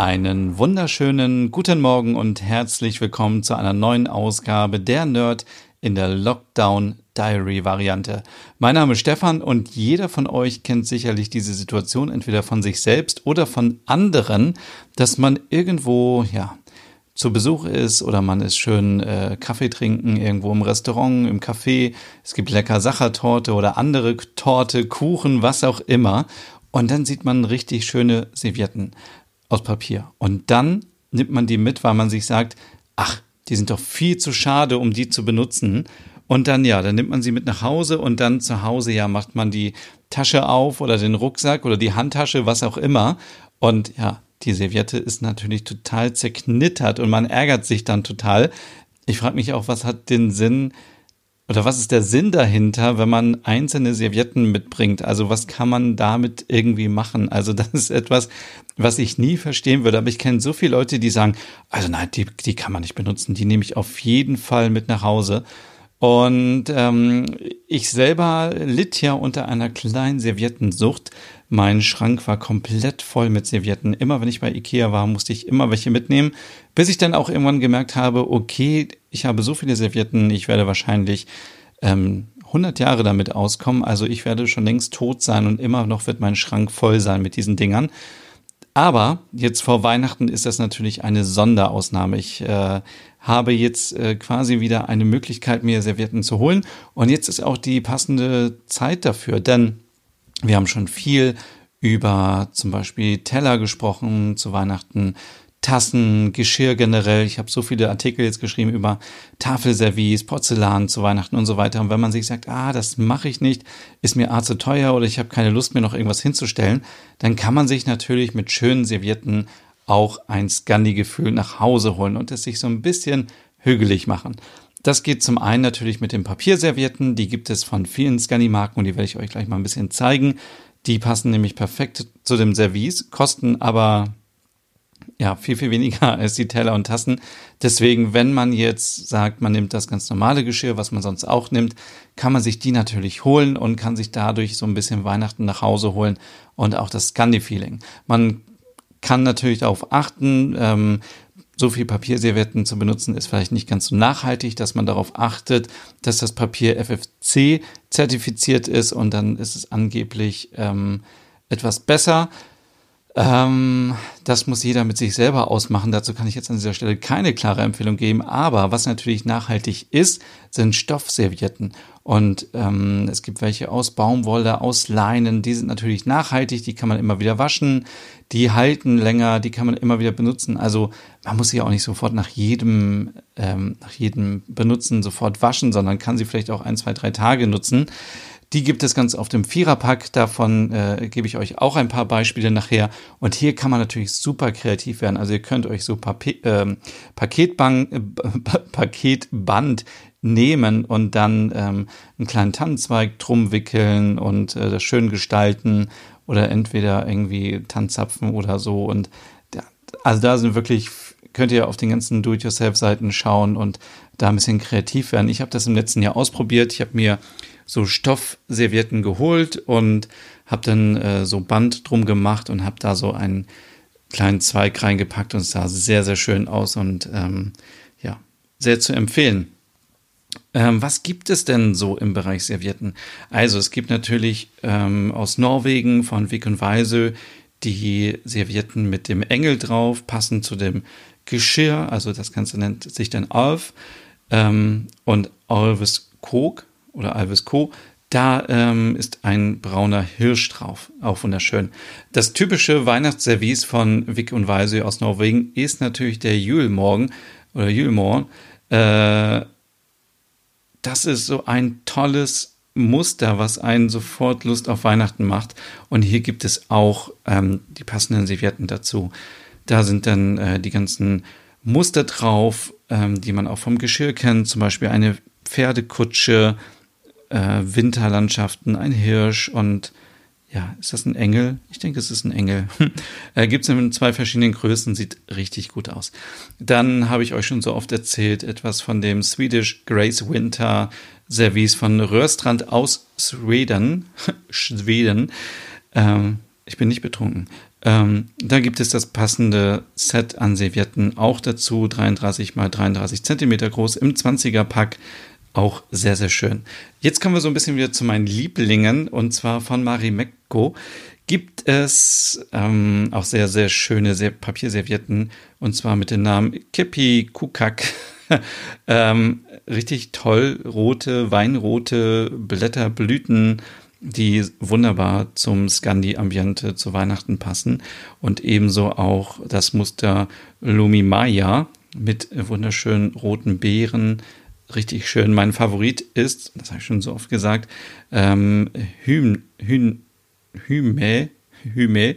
Einen wunderschönen guten Morgen und herzlich willkommen zu einer neuen Ausgabe der Nerd in der Lockdown Diary Variante. Mein Name ist Stefan und jeder von euch kennt sicherlich diese Situation entweder von sich selbst oder von anderen, dass man irgendwo, ja, zu Besuch ist oder man ist schön äh, Kaffee trinken irgendwo im Restaurant, im Café. Es gibt lecker Sachertorte oder andere Torte, Kuchen, was auch immer. Und dann sieht man richtig schöne Servietten aus Papier. Und dann nimmt man die mit, weil man sich sagt, ach, die sind doch viel zu schade, um die zu benutzen. Und dann, ja, dann nimmt man sie mit nach Hause und dann zu Hause, ja, macht man die Tasche auf oder den Rucksack oder die Handtasche, was auch immer. Und ja, die Serviette ist natürlich total zerknittert und man ärgert sich dann total. Ich frage mich auch, was hat den Sinn, oder was ist der Sinn dahinter, wenn man einzelne Servietten mitbringt? Also was kann man damit irgendwie machen? Also das ist etwas, was ich nie verstehen würde. Aber ich kenne so viele Leute, die sagen, also nein, die, die kann man nicht benutzen. Die nehme ich auf jeden Fall mit nach Hause. Und ähm, ich selber litt ja unter einer kleinen Serviettensucht. Mein Schrank war komplett voll mit Servietten. Immer wenn ich bei Ikea war, musste ich immer welche mitnehmen, bis ich dann auch irgendwann gemerkt habe, okay, ich habe so viele Servietten, ich werde wahrscheinlich ähm, 100 Jahre damit auskommen. Also ich werde schon längst tot sein und immer noch wird mein Schrank voll sein mit diesen Dingern. Aber jetzt vor Weihnachten ist das natürlich eine Sonderausnahme. Ich äh, habe jetzt äh, quasi wieder eine Möglichkeit, mir Servietten zu holen. Und jetzt ist auch die passende Zeit dafür, denn wir haben schon viel über zum Beispiel Teller gesprochen zu Weihnachten, Tassen, Geschirr generell. Ich habe so viele Artikel jetzt geschrieben über Tafelservice, Porzellan zu Weihnachten und so weiter. Und wenn man sich sagt, ah, das mache ich nicht, ist mir A zu teuer oder ich habe keine Lust, mir noch irgendwas hinzustellen, dann kann man sich natürlich mit schönen Servietten auch ein Scandi-Gefühl nach Hause holen und es sich so ein bisschen hügelig machen. Das geht zum einen natürlich mit den Papierservietten. Die gibt es von vielen Scandi-Marken und die werde ich euch gleich mal ein bisschen zeigen. Die passen nämlich perfekt zu dem Service, kosten aber ja viel, viel weniger als die Teller und Tassen. Deswegen, wenn man jetzt sagt, man nimmt das ganz normale Geschirr, was man sonst auch nimmt, kann man sich die natürlich holen und kann sich dadurch so ein bisschen Weihnachten nach Hause holen und auch das Scandi-Feeling. Man kann natürlich darauf achten, ähm, so viel Papierservietten zu benutzen, ist vielleicht nicht ganz so nachhaltig, dass man darauf achtet, dass das Papier FFC zertifiziert ist und dann ist es angeblich ähm, etwas besser. Ähm, das muss jeder mit sich selber ausmachen. Dazu kann ich jetzt an dieser Stelle keine klare Empfehlung geben. Aber was natürlich nachhaltig ist, sind Stoffservietten. Und ähm, es gibt welche aus Baumwolle, aus Leinen. Die sind natürlich nachhaltig. Die kann man immer wieder waschen. Die halten länger. Die kann man immer wieder benutzen. Also man muss sie auch nicht sofort nach jedem, ähm, nach jedem Benutzen sofort waschen, sondern kann sie vielleicht auch ein, zwei, drei Tage nutzen. Die gibt es ganz auf dem Viererpack. Davon äh, gebe ich euch auch ein paar Beispiele nachher. Und hier kann man natürlich super kreativ werden. Also ihr könnt euch so Pape ähm, Paketband, äh, Paketband nehmen und dann ähm, einen kleinen Tannenzweig drum wickeln und äh, das schön gestalten oder entweder irgendwie Tannzapfen oder so. Und ja, also da sind wirklich, könnt ihr auf den ganzen Do-it-yourself-Seiten schauen und da ein bisschen kreativ werden. Ich habe das im letzten Jahr ausprobiert. Ich habe mir so Stoffservietten geholt und habe dann äh, so Band drum gemacht und habe da so einen kleinen Zweig reingepackt und es sah sehr, sehr schön aus und ähm, ja, sehr zu empfehlen. Ähm, was gibt es denn so im Bereich Servietten? Also es gibt natürlich ähm, aus Norwegen von Wick und Weise die Servietten mit dem Engel drauf, passend zu dem Geschirr. Also das Ganze nennt sich dann Alf ähm, und Alves Kog oder Alves Co. Da ähm, ist ein brauner Hirsch drauf, auch wunderschön. Das typische Weihnachtsservice von Wick und Weise aus Norwegen ist natürlich der Julmorgen oder Julmorgen. Äh, das ist so ein tolles Muster, was einen sofort Lust auf Weihnachten macht. Und hier gibt es auch ähm, die passenden Servietten dazu. Da sind dann äh, die ganzen Muster drauf, ähm, die man auch vom Geschirr kennt, zum Beispiel eine Pferdekutsche, äh, Winterlandschaften, ein Hirsch und ja, ist das ein Engel? Ich denke, es ist ein Engel. äh, Gibt es in zwei verschiedenen Größen, sieht richtig gut aus. Dann habe ich euch schon so oft erzählt, etwas von dem Swedish Grace Winter Service von Röhrstrand aus Schweden. Schweden. Ähm, ich bin nicht betrunken. Ähm, da gibt es das passende Set an Servietten auch dazu, 33 mal 33 Zentimeter groß im 20er Pack auch sehr, sehr schön. Jetzt kommen wir so ein bisschen wieder zu meinen Lieblingen und zwar von Marimekko gibt es ähm, auch sehr, sehr schöne Papierservietten und zwar mit dem Namen Kipi Kukak. ähm, richtig toll, rote, weinrote Blätterblüten, die wunderbar zum Scandi-Ambiente zu Weihnachten passen und ebenso auch das Muster Lumimaya mit wunderschönen roten Beeren, richtig schön. Mein Favorit ist, das habe ich schon so oft gesagt, ähm, Hym, Hym, Hyme.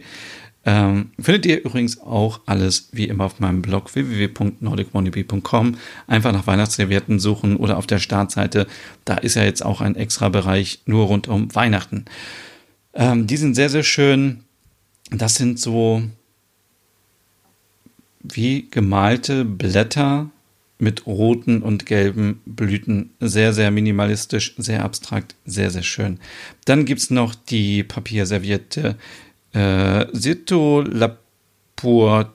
Ähm, findet ihr übrigens auch alles wie immer auf meinem Blog www.nordicwannabe.com. Einfach nach Weihnachtsservietten suchen oder auf der Startseite. Da ist ja jetzt auch ein extra Bereich nur rund um Weihnachten. Ähm, die sind sehr, sehr schön. Das sind so wie gemalte Blätter mit roten und gelben Blüten. Sehr, sehr minimalistisch, sehr abstrakt, sehr, sehr schön. Dann gibt es noch die Papierserviette äh, Sito Lapurtaha.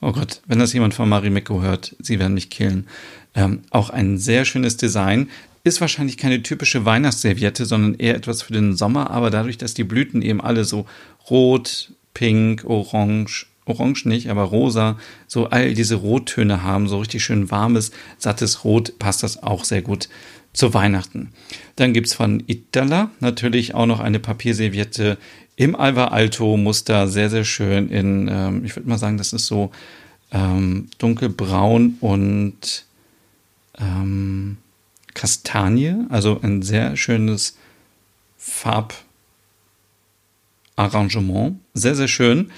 Oh Gott, wenn das jemand von Marimekko hört, sie werden mich killen. Ähm, auch ein sehr schönes Design. Ist wahrscheinlich keine typische Weihnachtsserviette, sondern eher etwas für den Sommer, aber dadurch, dass die Blüten eben alle so rot, pink, orange orange nicht, aber rosa, so all diese Rottöne haben, so richtig schön warmes, sattes Rot, passt das auch sehr gut zu Weihnachten. Dann gibt es von Itala natürlich auch noch eine Papierserviette im Alva Alto. Muster, sehr, sehr schön in, ähm, ich würde mal sagen, das ist so ähm, dunkelbraun und ähm, Kastanie, also ein sehr schönes Farbarrangement, sehr, sehr schön.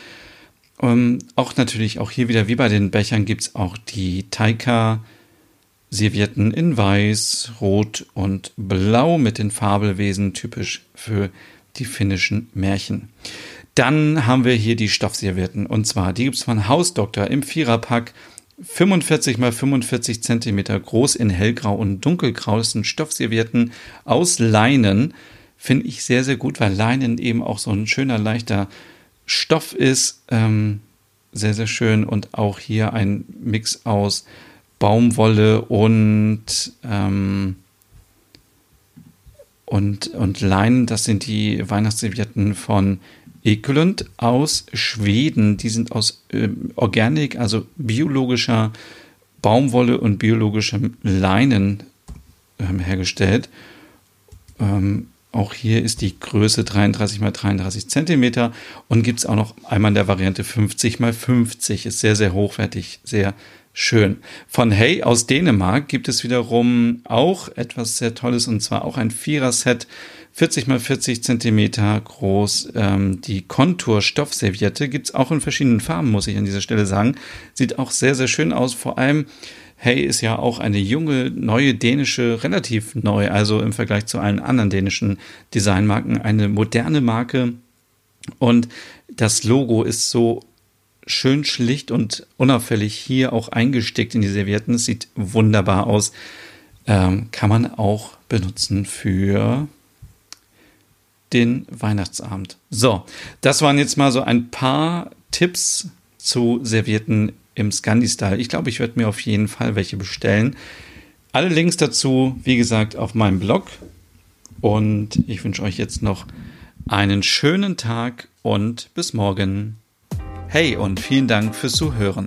Ähm, auch natürlich, auch hier wieder wie bei den Bechern gibt es auch die Taika-Servietten in Weiß, Rot und Blau mit den Fabelwesen, typisch für die finnischen Märchen. Dann haben wir hier die Stoffservietten und zwar, die gibt es von Hausdoktor im Viererpack. 45 mal 45 Zentimeter groß in hellgrau und dunkelgrau. Das sind Stoffservietten aus Leinen. Finde ich sehr, sehr gut, weil Leinen eben auch so ein schöner, leichter Stoff ist. Ähm, sehr, sehr schön. Und auch hier ein Mix aus Baumwolle und, ähm, und, und Leinen. Das sind die Weihnachtsservietten von Ekelund aus Schweden. Die sind aus äh, Organik, also biologischer Baumwolle und biologischem Leinen ähm, hergestellt. Ähm, auch hier ist die Größe 33 x 33 cm und gibt es auch noch einmal in der Variante 50 x 50. Ist sehr, sehr hochwertig, sehr schön. Von Hey aus Dänemark gibt es wiederum auch etwas sehr Tolles und zwar auch ein Vierer-Set. 40 x 40 cm groß. Ähm, die Kontur-Stoffserviette gibt es auch in verschiedenen Farben, muss ich an dieser Stelle sagen. Sieht auch sehr, sehr schön aus. Vor allem Hey ist ja auch eine junge, neue dänische, relativ neu, also im Vergleich zu allen anderen dänischen Designmarken, eine moderne Marke. Und das Logo ist so schön schlicht und unauffällig hier auch eingestickt in die Servietten. Es sieht wunderbar aus. Ähm, kann man auch benutzen für den Weihnachtsabend. So, das waren jetzt mal so ein paar Tipps zu Servietten im Scandi-Style. Ich glaube, ich werde mir auf jeden Fall welche bestellen. Alle Links dazu, wie gesagt, auf meinem Blog. Und ich wünsche euch jetzt noch einen schönen Tag und bis morgen. Hey und vielen Dank fürs Zuhören.